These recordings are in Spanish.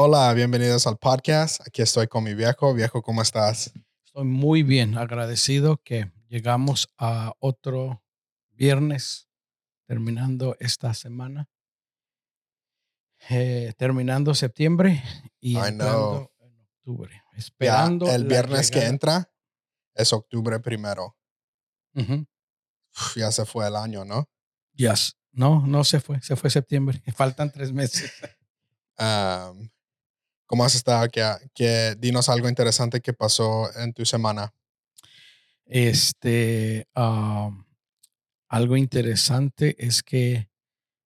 Hola, bienvenidos al podcast. Aquí estoy con mi viejo. Viejo, ¿cómo estás? Estoy muy bien, agradecido que llegamos a otro viernes terminando esta semana, eh, terminando septiembre y I entrando en octubre, esperando el viernes que entra es octubre primero. Uf, ya se fue el año, ¿no? Yes. No, no se fue, se fue septiembre. Faltan tres meses. Um, ¿Cómo has estado? ¿Qué, qué- dinos algo interesante que pasó en tu semana. Este, algo interesante es que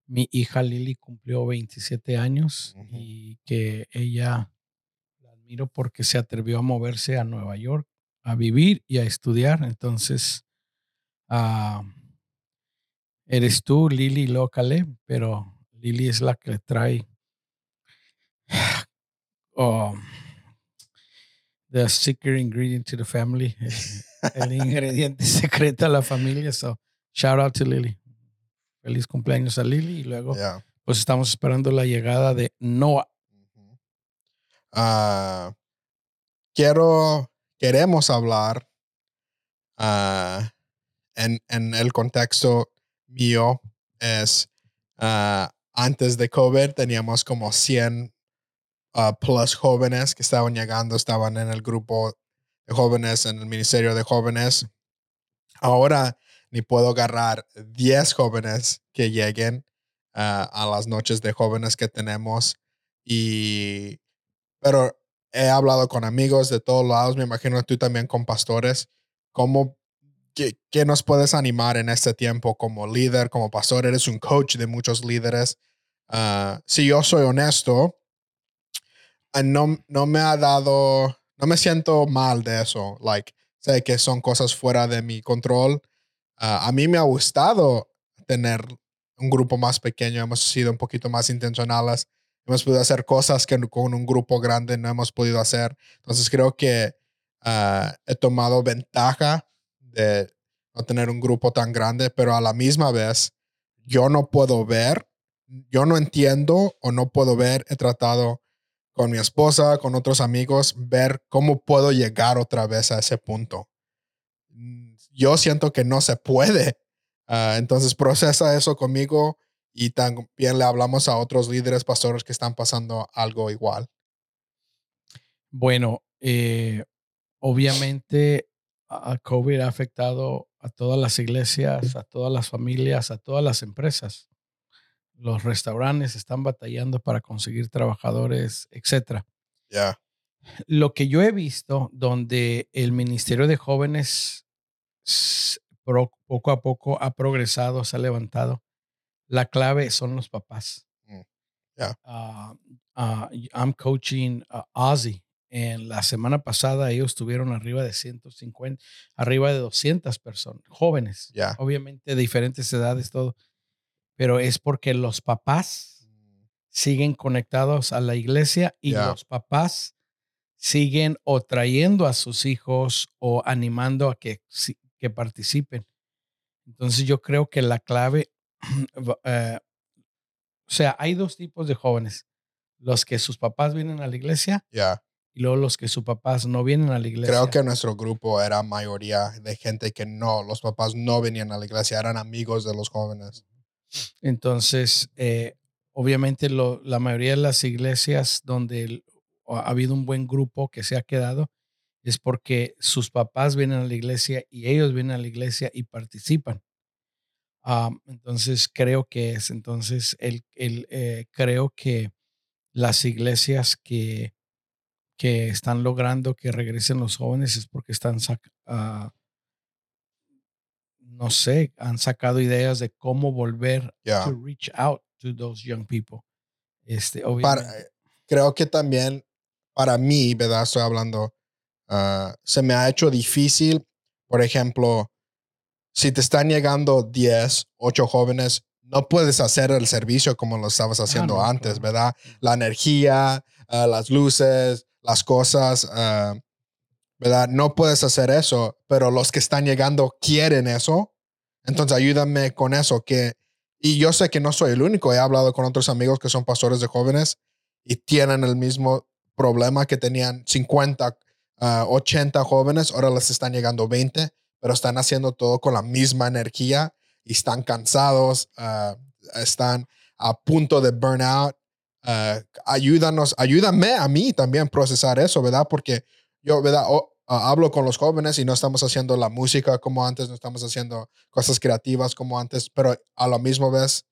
mi hija Lily cumplió 27 años y que ella la admiro porque se atrevió a moverse a Nueva York a vivir y a estudiar. Entonces, ah, eres tú, Lily, luego Caleb, pero Lily es la que trae oh, the secret ingredient to the family, el ingrediente secreto a la familia. So, shout out to Lily. Feliz cumpleaños a Lily y luego pues estamos esperando la llegada de Noah. Ah, quiero, queremos hablar ah, en, en el contexto mío es ah, antes de COVID teníamos como 100 ah, plus jóvenes que estaban llegando, estaban en el grupo de jóvenes, en el ministerio de jóvenes. Ahora ni puedo agarrar 10 jóvenes que lleguen ah, a las noches de jóvenes que tenemos y pero he hablado con amigos de todos lados, me imagino tú también con pastores, ¿cómo, qué, qué nos puedes animar en este tiempo como líder, como pastor? Eres un coach de muchos líderes. Ah, si yo soy honesto, no, no me ha dado, no me siento mal de eso. Like, sé que son cosas fuera de mi control. Ah, a mí me ha gustado tener un grupo más pequeño, hemos sido un poquito más intencionales, hemos podido hacer cosas que con un grupo grande no hemos podido hacer. Entonces creo que ah, he tomado ventaja de no tener un grupo tan grande, pero a la misma vez yo no puedo ver, yo no entiendo o no puedo ver, he tratado con mi esposa, con otros amigos, ver cómo puedo llegar otra vez a ese punto. Yo siento que no se puede. Ah, entonces procesa eso conmigo y también le hablamos a otros líderes, pastores que están pasando algo igual. Bueno, eh, obviamente COVID ha afectado a todas las iglesias, a todas las familias, a todas las empresas. Los restaurantes están batallando para conseguir trabajadores, etcétera. Ya, Lo que yo he visto donde el Ministerio de Jóvenes poco a poco ha progresado, se ha levantado, la clave son los papás. Mm, ya. Ah, ah, I'm coaching a Ozzy. En la semana pasada ellos tuvieron arriba de 150, arriba de 200 personas, jóvenes, Ya. obviamente de diferentes edades, todo, pero es porque los papás siguen conectados a la iglesia y los papás siguen o trayendo a sus hijos o animando a que, que participen. Entonces yo creo que la clave, eh, o sea, hay dos tipos de jóvenes, los que sus papás vienen a la iglesia ya. y luego los que sus papás no vienen a la iglesia. Creo que nuestro grupo era mayoría de gente que no, los papás no venían a la iglesia, eran amigos de los jóvenes. Entonces, eh, obviamente la mayoría de las iglesias donde ha habido un buen grupo que se ha quedado es porque sus papás vienen a la iglesia y ellos vienen a la iglesia y participan. Am, entonces, creo que es, entonces, el, el, eh, creo que las iglesias que, que están logrando que regresen los jóvenes es porque están, ah, no sé, han sacado ideas de cómo volver Ya. to reach out to those young people. Este, Para- obviamente. creo que también para mí, ¿verdad? Estoy hablando, ah, se me ha hecho difícil, por ejemplo, si te están llegando 10, 8 jóvenes, no puedes hacer el servicio como lo estabas haciendo Ah, no, antes, claro. ¿verdad? La energía, ah, las luces, las cosas, ah, ¿verdad? No puedes hacer eso, pero los que están llegando quieren eso. Entonces ayúdame con eso, que, y yo sé que no soy el único, he hablado con otros amigos que son pastores de jóvenes y tienen el mismo problema que tenían 50, 80 ah, jóvenes, ahora les están llegando 20, pero están haciendo todo con la misma energía y están cansados, ah, están a punto de burnout. Uh, ayúdanos, ayúdame a mí también procesar eso, ¿verdad? Porque yo, ¿verdad? Hablo con los jóvenes y no estamos haciendo la música como antes, no estamos haciendo cosas creativas como antes, pero a la misma vez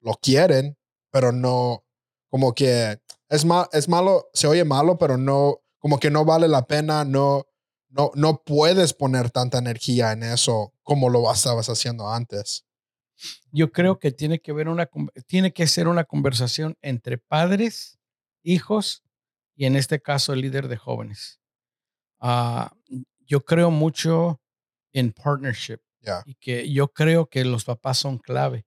lo quieren, pero no, como que es, es malo, se oye malo, pero no, como que no vale la pena, no, no, no puedes poner tanta energía en eso como lo estabas haciendo antes. Yo creo que tiene que, ver una, tiene que ser una conversación entre padres, hijos y en este caso el líder de jóvenes. Ah, yo creo mucho en partnership y que yo creo que los papás son clave.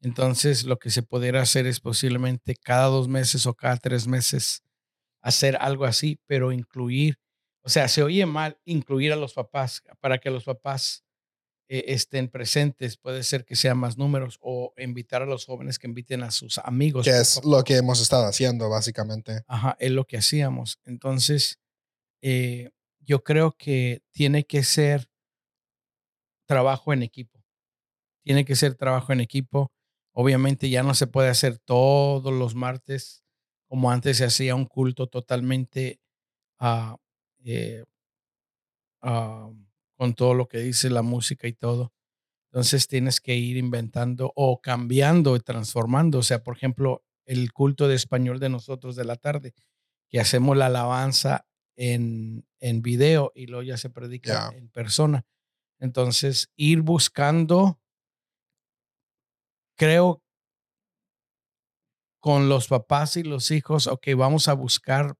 Entonces, lo que se pudiera hacer es posiblemente cada dos meses o cada tres meses hacer algo así, pero incluir, o sea, se oye mal incluir a los papás para que los papás eh, estén presentes. Puede ser que sean más números o invitar a los jóvenes que inviten a sus amigos. Que es lo que hemos estado haciendo, básicamente. Ajá, es lo que hacíamos. Entonces, eh, yo creo que tiene que ser trabajo en equipo. Tiene que ser trabajo en equipo Obviamente ya no se puede hacer todos los martes como antes se hacía un culto totalmente ah, eh, ah, con todo lo que dice la música y todo. Entonces tienes que ir inventando o cambiando y transformando. O sea, por ejemplo, el culto de español de nosotros de la tarde, que hacemos la alabanza en, en video y luego ya se predica en persona. Entonces, ir buscando creo con los papás y los hijos, ok, vamos a buscar,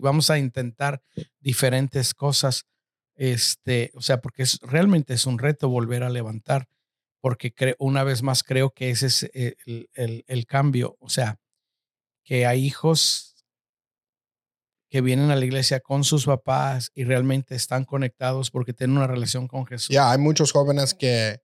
vamos a intentar diferentes cosas, este, o sea, porque es, realmente es un reto volver a levantar, porque una vez más creo que ese es el, el, el, cambio, o sea, que hay hijos que vienen a la iglesia con sus papás y realmente están conectados porque tienen una relación con Jesús. Ya, hay muchos jóvenes que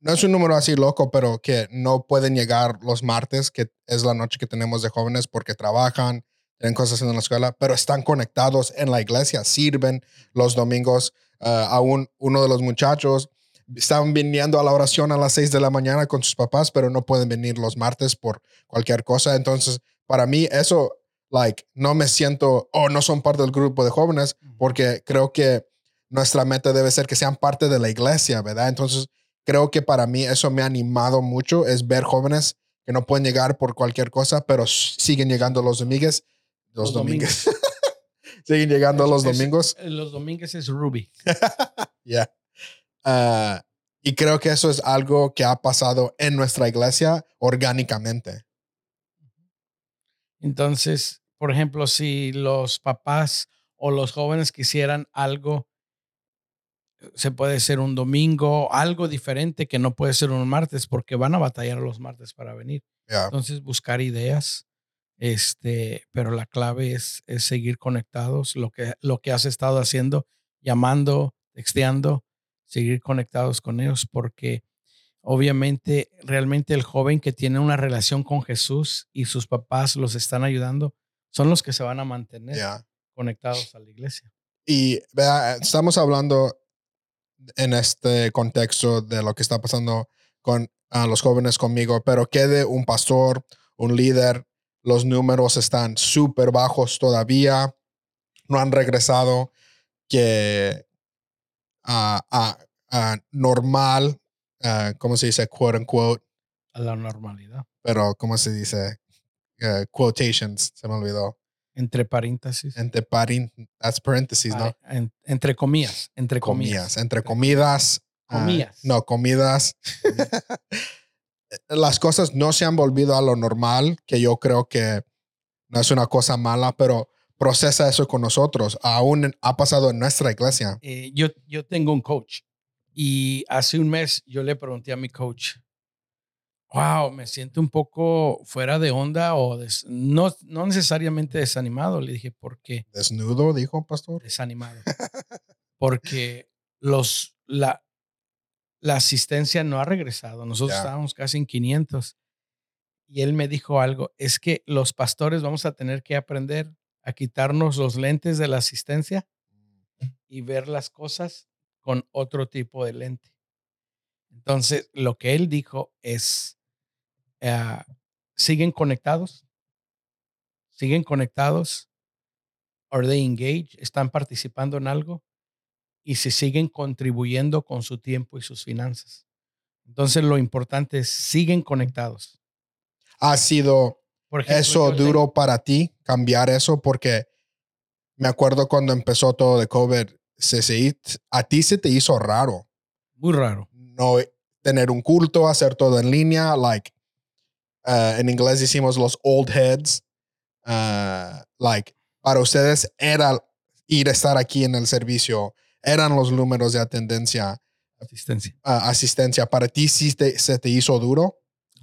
no es un número así loco, pero que no pueden llegar los martes, que es la noche que tenemos de jóvenes porque trabajan, tienen cosas en la escuela, pero están conectados en la iglesia, sirven los domingos. Uh, aún uno de los muchachos están viniendo a la oración a las seis de la mañana con sus papás, pero no pueden venir los martes por cualquier cosa. Entonces, para mí eso, like, no me siento, oh, no son parte del grupo de jóvenes, porque creo que nuestra meta debe ser que sean parte de la iglesia, ¿verdad? Entonces, creo que para mí eso me ha animado mucho, es ver jóvenes que no pueden llegar por cualquier cosa, pero siguen llegando los domingos. Los, domingos. siguen llegando los domingos. los domingos es Ruby. Ya. Ah, y creo que eso es algo que ha pasado en nuestra iglesia orgánicamente. Entonces, por ejemplo, si los papás o los jóvenes quisieran algo se puede ser un domingo, algo diferente que no puede ser un martes porque van a batallar los martes para venir. Entonces, buscar ideas, este, pero la clave es, es, seguir conectados, lo que, lo que has estado haciendo, llamando, texteando, seguir conectados con ellos porque obviamente realmente el joven que tiene una relación con Jesús y sus papás los están ayudando, son los que se van a mantener conectados a la iglesia. Y vea, estamos hablando en este contexto de lo que está pasando con los jóvenes conmigo, pero quede un pastor, un líder, los números están súper bajos todavía, no han regresado, que a, normal, ¿cómo se dice? Quote unquote. A la normalidad. Pero, ¿cómo se dice? Uh, quotations, se me olvidó. Entre paréntesis. Entre paréntesis, ¿no? entre comillas. Entre comillas. Entre comidas. Ah, comillas. no, comidas. Las cosas no se han volvido a lo normal, que yo creo que no es una cosa mala, pero procesa eso con nosotros. Aún ha pasado en nuestra iglesia. Eh, yo, yo tengo un coach y hace un mes yo le pregunté a mi coach, wow, me siento un poco fuera de onda o no, no necesariamente desanimado. Le dije, ¿por qué? Desnudo, dijo pastor. Desanimado. Porque los, la, la asistencia no ha regresado. Nosotros estábamos casi en 500. y él me dijo algo, es que los pastores vamos a tener que aprender a quitarnos los lentes de la asistencia y ver las cosas con otro tipo de lente. Entonces, lo que él dijo es, ah, siguen conectados, siguen conectados, are they engaged, están participando en algo y si siguen contribuyendo con su tiempo y sus finanzas. Entonces, lo importante es, siguen conectados. ¿Ha sido eso duro para ti, cambiar eso? Porque me acuerdo cuando empezó todo de COVID, se, a ti se te hizo raro. Muy raro. No tener un culto, hacer todo en línea, like, uh, en inglés decimos los old heads, uh, like, para ustedes era ir a estar aquí en el servicio, eran los números de atendencia. Asistencia. Uh, asistencia. ¿Para ti sí se te hizo duro?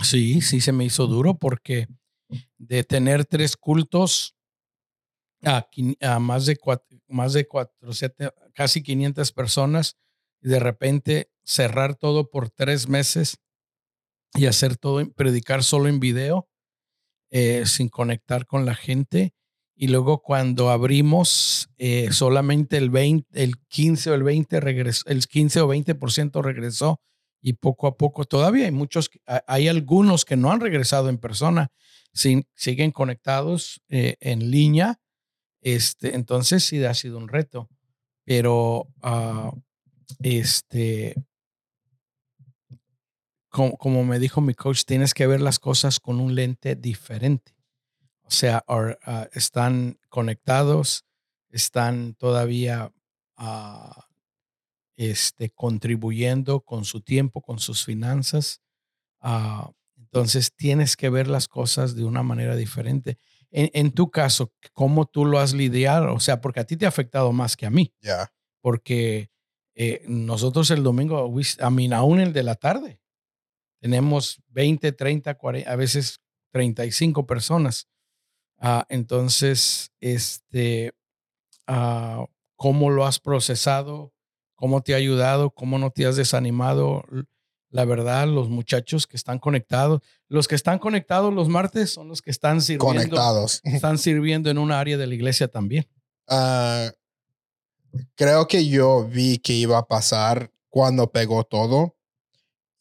Sí, sí se me hizo duro porque de tener tres cultos a, a más de cuatro, más de cuatro, casi 500 personas y de repente cerrar todo por tres meses y hacer todo, predicar solo en video, eh, sin conectar con la gente. Y luego cuando abrimos, eh, solamente el 20, el 15 o el 20 regresó, el 15 o 20% regresó y poco a poco todavía hay muchos, hay algunos que no han regresado en persona, sin, siguen conectados eh, en línea. Este, entonces sí ha sido un reto, pero uh, este, como, me dijo mi coach, tienes que ver las cosas con un lente diferente. O sea, ah, están conectados, están todavía uh, este, contribuyendo con su tiempo, con sus finanzas. Uh, entonces tienes que ver las cosas de una manera diferente. En, tu caso, ¿cómo tú lo has lidiado? O sea, porque a ti te ha afectado más que a mí. Ya. Porque eh, nosotros el domingo, a mí, aún el de la tarde, tenemos 20, 30, 40, a veces 35 personas. Uh, entonces, este, uh, ¿cómo lo has procesado? ¿Cómo te ha ayudado? ¿Cómo no te has desanimado? La verdad, los muchachos que están conectados, los que están conectados los martes son los que están sirviendo. Conectados. Están sirviendo en un área de la iglesia también. Uh, creo que yo vi que iba a pasar cuando pegó todo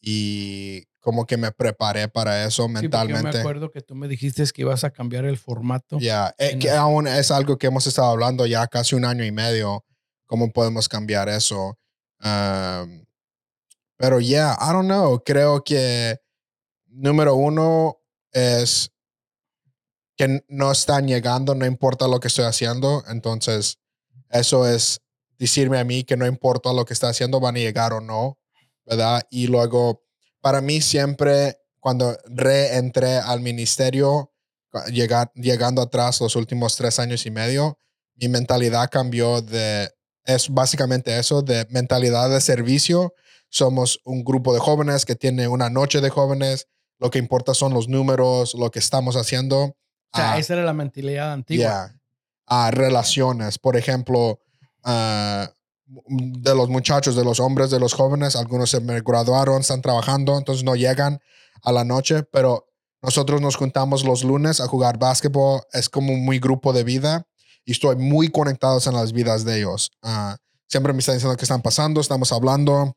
y como que me preparé para eso mentalmente. me acuerdo que tú me dijiste que ibas a cambiar el formato. Ya, eh, que aún es algo que hemos estado hablando ya casi un año y medio, cómo podemos cambiar eso. pero ya, I don't know, creo que número uno es que no están llegando, no importa lo que estoy haciendo, entonces eso es decirme a mí que no importa lo que está haciendo, van a llegar o no, ¿verdad? Y luego, para mí siempre, cuando reentré al ministerio, llegar, llegando atrás los últimos tres años y medio, mi mentalidad cambió de, es básicamente eso, de mentalidad de servicio. Somos un grupo de jóvenes que tiene una noche de jóvenes, lo que importa son los números, lo que estamos haciendo. O sea, esa era la mentalidad antigua. A relaciones, por ejemplo, Ah, de los muchachos, de los hombres, de los jóvenes. Algunos se graduaron, están trabajando, entonces no llegan a la noche, pero nosotros nos juntamos los lunes a jugar básquetbol. Es como muy grupo de vida y estoy muy conectado en las vidas de ellos. Ah, siempre me están diciendo qué están pasando, estamos hablando.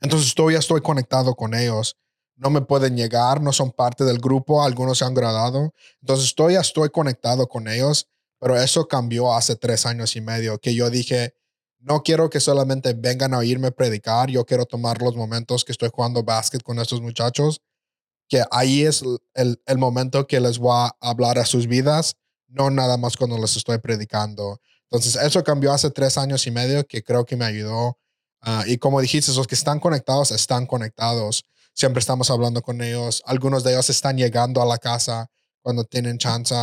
Entonces estoy, estoy conectado con ellos. No me pueden llegar, no son parte del grupo, algunos se han graduado. Entonces estoy, estoy conectado con ellos pero eso cambió hace tres años y medio, que yo dije, no quiero que solamente vengan a oírme predicar, yo quiero tomar los momentos que estoy jugando básquet con estos muchachos, que ahí es el, el momento que les voy a hablar a sus vidas, no nada más cuando les estoy predicando. Entonces, eso cambió hace tres años y medio, que creo que me ayudó. Ah, y como dijiste, los que están conectados están conectados. Siempre estamos hablando con ellos. Algunos de ellos están llegando a la casa cuando tienen chance.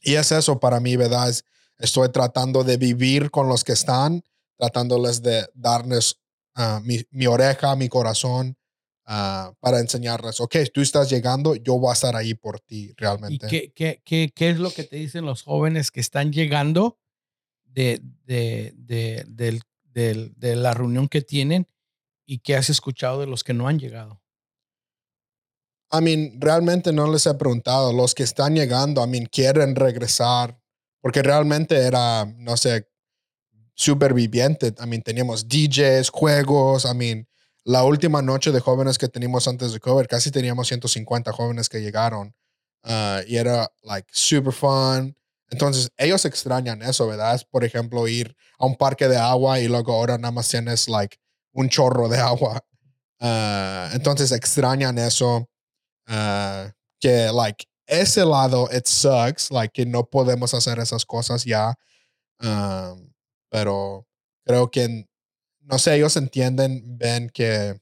Y es eso para mí, ¿verdad? Estoy tratando de vivir con los que están, tratándoles de darles ah, mi, oreja, mi corazón, ah, para enseñarles, ok, tú estás llegando, yo voy a estar ahí por ti realmente. ¿Y qué, qué, qué, es lo que te dicen los jóvenes que están llegando de, de, de, de la reunión que tienen y qué has escuchado de los que no han llegado? I mean, realmente no les he preguntado. Los que están llegando, I mean, quieren regresar. Porque realmente era, no sé, superviviente. I mean, teníamos DJs, juegos. I mean, la última noche de jóvenes que teníamos antes de COVID, casi teníamos 150 jóvenes que llegaron. Ah, y era, like, super fun. Entonces, ellos extrañan eso, ¿verdad? Por ejemplo, ir a un parque de agua y luego ahora nada más tienes, like, un chorro de agua. Ah, entonces, extrañan eso. Ah, que, like, ese lado, it sucks, like, que no podemos hacer esas cosas ya. pero creo que, no sé, ellos entienden, ven que,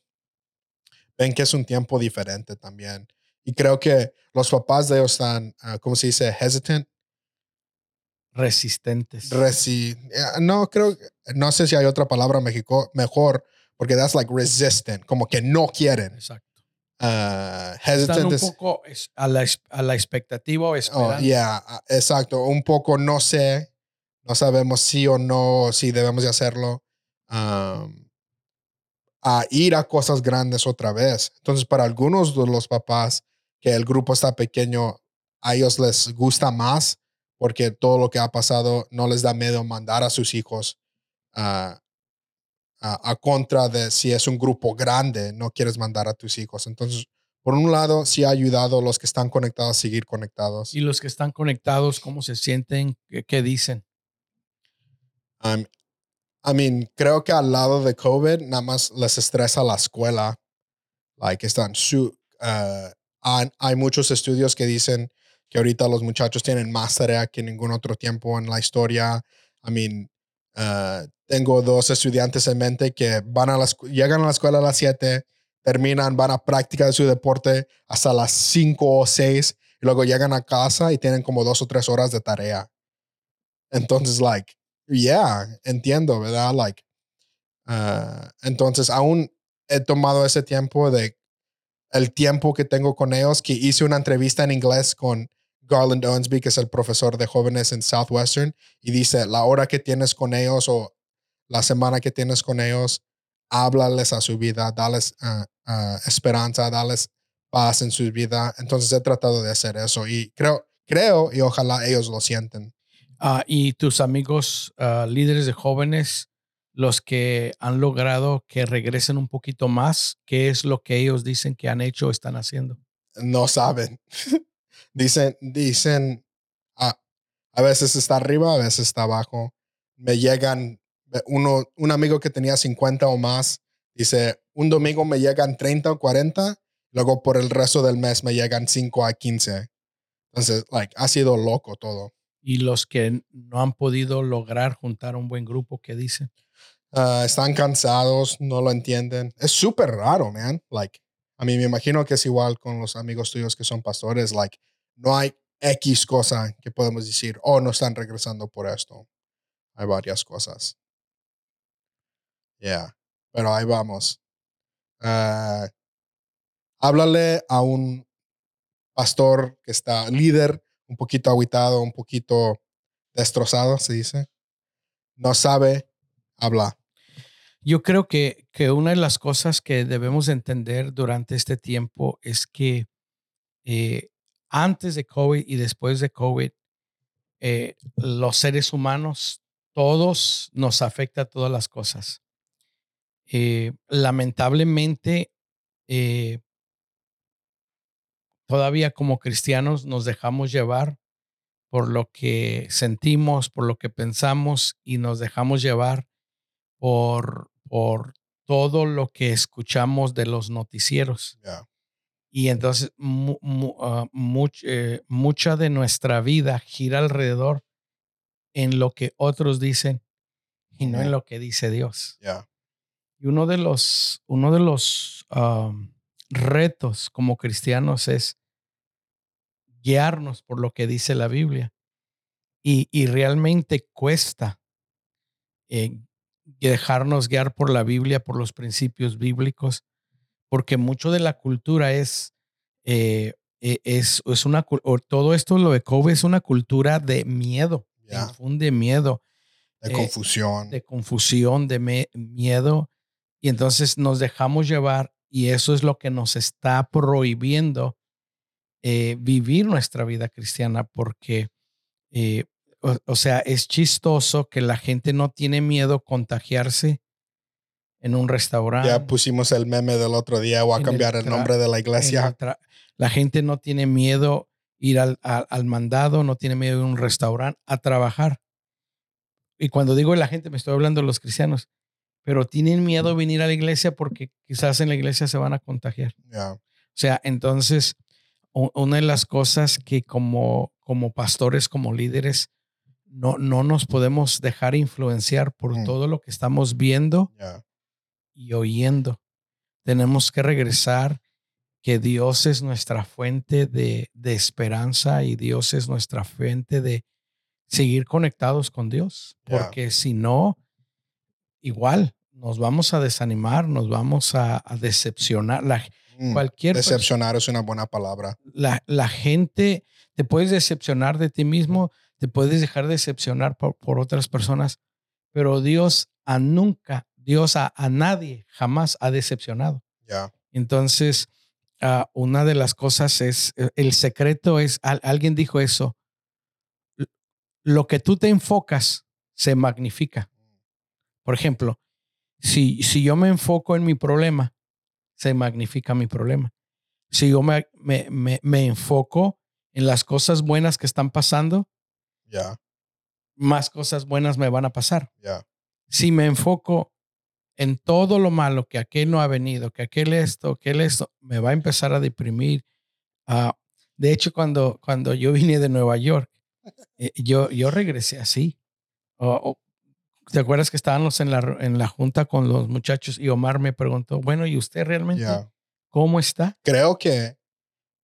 ven que es un tiempo diferente también. Y creo que los papás de ellos están, ¿cómo se dice? Hesitant resistentes. Resi eh, no, creo, no sé si hay otra palabra México mejor, porque that's like resistant, como que no quieren. Exacto. Uh, Están un poco a la, a la expectativa o oh, esperanza. yeah, ah, exacto. Un poco no sé, no sabemos si o no, si debemos de hacerlo. Um, a ir a cosas grandes otra vez. Entonces, para algunos de los papás que el grupo está pequeño, a ellos les gusta más porque todo lo que ha pasado no les da miedo mandar a sus hijos a, a, contra de si es un grupo grande, no quieres mandar a tus hijos. Entonces, por un lado, sí ha ayudado a los que están conectados a seguir conectados. ¿Y los que están conectados, cómo se sienten? ¿Qué, dicen? Um, I mean, creo que al lado de COVID, nada más les estresa la escuela. Like, están su, uh, hay muchos estudios que dicen que ahorita los muchachos tienen más tarea que ningún otro tiempo en la historia. I mean, uh, tengo dos estudiantes en mente que van a las, llegan a la escuela a las 7, terminan, van a practicar su deporte hasta las 5 o 6 y luego llegan a casa y tienen como dos o tres horas de tarea. Entonces, like, yeah, entiendo, ¿verdad? Like, uh, entonces aún he tomado ese tiempo de el tiempo que tengo con ellos, que hice una entrevista en inglés con Garland Owensby, que es el profesor de jóvenes en Southwestern, y dice, la hora que tienes con ellos o la semana que tienes con ellos, háblales a su vida, dales ah, ah, esperanza, dales paz en su vida. Entonces he tratado de hacer eso y creo, creo y ojalá ellos lo sienten. Ah, y tus amigos líderes de jóvenes, los que han logrado que regresen un poquito más, ¿qué es lo que ellos dicen que han hecho o están haciendo? No saben. Dicen, dicen, a, a veces está arriba, a veces está abajo. Me llegan, uno, un amigo que tenía 50 o más, dice, un domingo me llegan 30 o 40, luego por el resto del mes me llegan 5 a 15. Entonces, like, ha sido loco todo. ¿Y los que no han podido lograr juntar un buen grupo, qué dicen? Ah, están cansados, no lo entienden. Es súper raro, man. Like, a mí me imagino que es igual con los amigos tuyos que son pastores. Like, no hay X cosa que podemos decir, oh, no están regresando por esto. Hay varias cosas. Yeah, pero ahí vamos. Uh, háblale a un pastor que está líder, un poquito aguitado, un poquito destrozado, se dice. No sabe hablar. Yo creo que, que una de las cosas que debemos entender durante este tiempo es que eh, antes de COVID y después de COVID, eh, los seres humanos, todos nos afecta todas las cosas. Eh, lamentablemente, eh, todavía como cristianos nos dejamos llevar por lo que sentimos, por lo que pensamos y nos dejamos llevar por, por todo lo que escuchamos de los noticieros. Y entonces ah, eh, mucha de nuestra vida gira alrededor en lo que otros dicen y no en lo que dice Dios. Y uno de los, uno de los retos como cristianos es guiarnos por lo que dice la Biblia. Y, y realmente cuesta eh, dejarnos guiar por la Biblia, por los principios bíblicos, porque mucho de la cultura es, eh, e, es, es, una, todo esto, lo de COVID es una cultura de miedo, de miedo. De eh, confusión. De confusión, de miedo. Y entonces nos dejamos llevar y eso es lo que nos está prohibiendo eh, vivir nuestra vida cristiana porque, eh, o, sea, es chistoso que la gente no tiene miedo contagiarse en un restaurante. Ya pusimos el meme del otro día, o a cambiar el, nombre de la iglesia. La gente no tiene miedo ir al, al, mandado, no tiene miedo ir a un restaurante a trabajar. Y cuando digo la gente, me estoy hablando de los cristianos, pero tienen miedo de venir a la iglesia porque quizás en la iglesia se van a contagiar. O sea, entonces, una de las cosas que como, como pastores, como líderes, no, no nos podemos dejar influenciar por mm. todo lo que estamos viendo y oyendo. Tenemos que regresar que Dios es nuestra fuente de, esperanza y Dios es nuestra fuente de seguir conectados con Dios. Porque si no, igual nos vamos a desanimar, nos vamos a, decepcionar. La, mm, cualquier decepcionar es una buena palabra. La, la, gente, te puedes decepcionar de ti mismo, te puedes dejar decepcionar por, por otras personas, pero Dios a nunca, Dios a, a nadie jamás ha decepcionado. Ya. Entonces, Ah, una de las cosas es, eh, el secreto es, alguien dijo eso, lo que tú te enfocas se magnifica. Por ejemplo, si, si yo me enfoco en mi problema, se magnifica mi problema. Si yo me, me, me, enfoco en las cosas buenas que están pasando, ya más cosas buenas me van a pasar. Ya Si me enfoco en todo lo malo, que aquel no ha venido, que aquel esto, que aquel esto, me va a empezar a deprimir. Ah, de hecho, cuando, cuando yo vine de Nueva York, eh, yo, yo regresé así. ¿Te acuerdas que estábamos en la, en la junta con los muchachos y Omar me preguntó, bueno, ¿y usted realmente cómo está? Creo que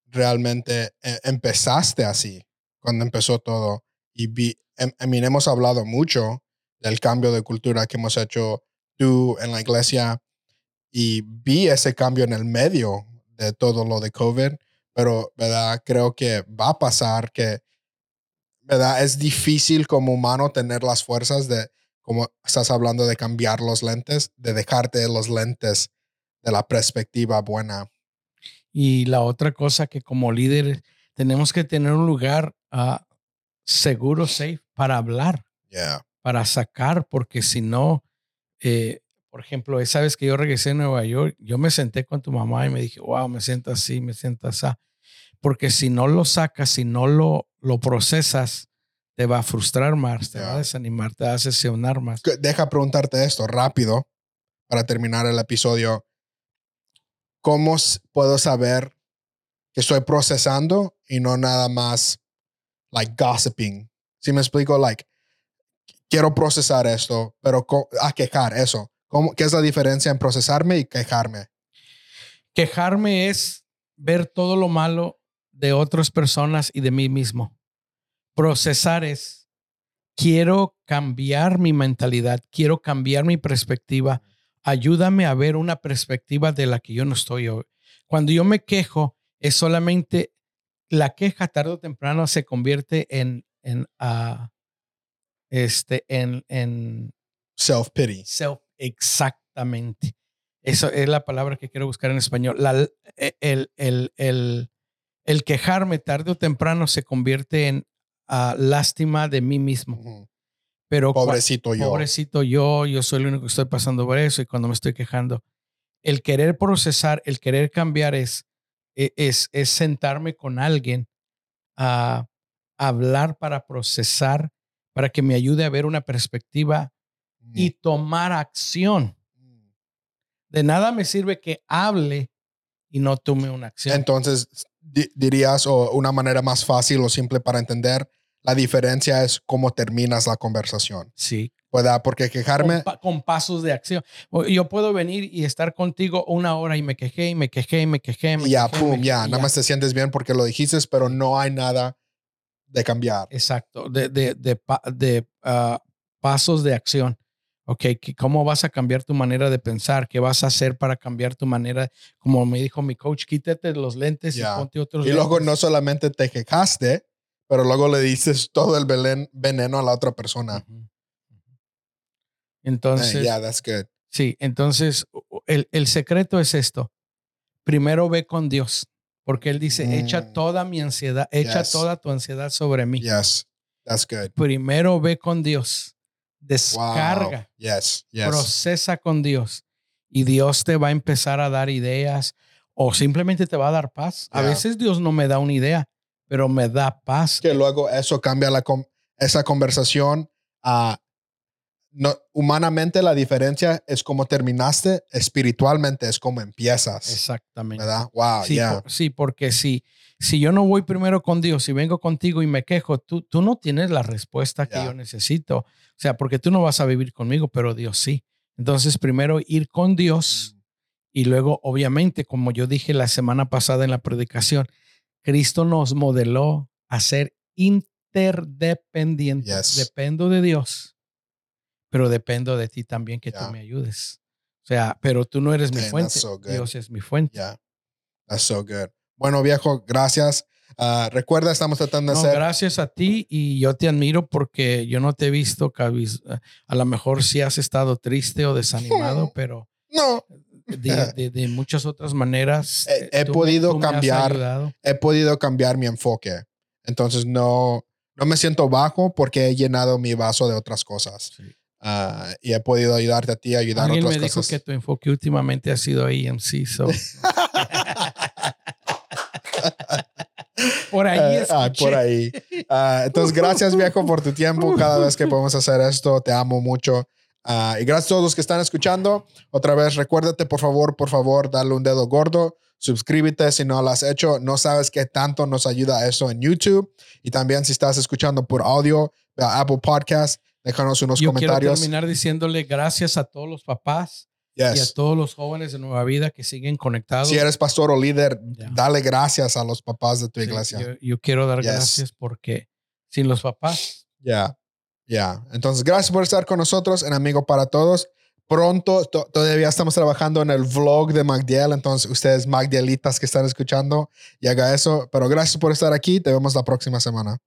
realmente eh, empezaste así, cuando empezó todo. Y vi, em, hemos hablado mucho del cambio de cultura que hemos hecho tú en la iglesia y vi ese cambio en el medio de todo lo de COVID, pero, ¿verdad? Creo que va a pasar que, ¿verdad? Es difícil como humano tener las fuerzas de, como estás hablando de cambiar los lentes, de dejarte los lentes de la perspectiva buena. Y la otra cosa que como líderes tenemos que tener un lugar ah, seguro, safe, para hablar, para sacar, porque si no, eh, por ejemplo, esa vez que yo regresé a Nueva York, yo me senté con tu mamá y me dije, wow, me siento así, me siento así. Porque si no lo sacas, si no lo, lo procesas, te va a frustrar más, te va a desanimar, te va a decepcionar más. Deja preguntarte esto rápido para terminar el episodio. ¿Cómo puedo saber que estoy procesando y no nada más like gossiping? Si me explico, like quiero procesar esto, pero a quejar, eso. ¿Cómo, ¿Qué es la diferencia en procesarme y quejarme? Quejarme es ver todo lo malo de otras personas y de mí mismo. Procesar es, quiero cambiar mi mentalidad, quiero cambiar mi perspectiva. Ayúdame a ver una perspectiva de la que yo no estoy hoy. Cuando yo me quejo, es solamente la queja tarde o temprano se convierte en, en uh, este, en, en self-pity. Self, exactamente. Eso es la palabra que quiero buscar en español. La, e, el, el, el, el, quejarme tarde o temprano se convierte en uh, lástima de mí mismo. Pero pobrecito yo. Pobrecito yo, yo soy el único que estoy pasando por eso y cuando me estoy quejando. El querer procesar, el querer cambiar es, e, es, es sentarme con alguien a hablar para procesar para que me ayude a ver una perspectiva y tomar acción. Mm. De nada me sirve que hable y no tome una acción. Entonces, dirías, o una manera más fácil o simple para entender, la diferencia es cómo terminas la conversación. Sí. ¿Verdad? Porque quejarme. Con, pasos de acción. Yo puedo venir y estar contigo una hora y me quejé y me quejé y me quejé. y ya, pum, ya. Nada más te sientes bien porque lo dijiste, pero no hay nada de cambiar. Exacto, de, de, de, de ah, pasos de acción. Ok, ¿cómo vas a cambiar tu manera de pensar? ¿Qué vas a hacer para cambiar tu manera? Como me dijo mi coach, quítate los lentes y ponte otros Y luego no solamente te quejaste, pero luego le dices todo el veneno a la otra persona. Entonces, yeah, that's good. Sí, entonces el, el secreto es esto. Primero ve con Dios Porque él dice, echa Mm. toda mi ansiedad, echa Yes. toda tu ansiedad sobre mí. Yes. That's good. Primero ve con Dios, Wow. descarga, Yes. Yes. procesa con Dios y Dios te va a empezar a dar ideas o simplemente te va a dar paz. A Yeah. veces Dios no me da una idea, pero me da paz. que luego eso cambia la esa conversación a no, humanamente la diferencia es como terminaste, espiritualmente es como empiezas, Exactamente. ¿verdad? Wow, Sí, yeah. por- sí, porque si, si yo no voy primero con Dios y vengo contigo y me quejo, tú, tú no tienes la respuesta que Ya. yo necesito. O sea, porque tú no vas a vivir conmigo, pero Dios sí. Entonces, primero ir con Dios y luego, obviamente, como yo dije la semana pasada en la predicación, Cristo nos modeló a ser interdependientes. Yes. Dependo de Dios, pero dependo de ti también que Ya. tú me ayudes. O sea, pero tú no eres mi fuente, so good. Dios es mi fuente. Yeah. That's so good. Bueno, viejo, gracias. Ah, recuerda, estamos tratando de No, hacer gracias a ti y yo te admiro porque yo no te he visto cabiz. A lo mejor sí has estado triste o desanimado, pero No, de, de- de muchas otras maneras. He- eh, he tú me- podido tú cambiar. he podido cambiar mi enfoque. Entonces no no me siento bajo porque he llenado mi vaso de otras cosas. Sí. Ah, y he podido ayudarte a ti a ayudar a otras me dijo que tu enfoque últimamente ha sido AMC. So. por ahí Eh, ah, por ahí. Ah, entonces, gracias, viejo, por tu tiempo. Cada vez que podemos hacer esto, te amo mucho. Y gracias a todos los que están escuchando. Otra vez, recuérdate, por favor, por favor, darle un dedo gordo. Suscríbete si no lo has hecho. No sabes qué tanto nos ayuda eso en YouTube. Y también si estás escuchando por audio, Apple Podcast, déjanos unos Yo quiero comentarios. terminar diciéndole gracias a todos los papás y a Yes. todos los jóvenes de Nueva Vida que siguen conectados. Si eres pastor o líder, Ya. dale gracias a los papás de tu Sí, iglesia. yo, yo quiero dar Yes. gracias porque sin los papás Ya, ya. Entonces, gracias por estar con nosotros en Amigo para Todos. Pronto, to- todavía estamos trabajando en el vlog de Magdiel. Entonces, ustedes, Magdielitas que están escuchando, haga eso. Pero gracias por estar aquí. Te vemos la próxima semana.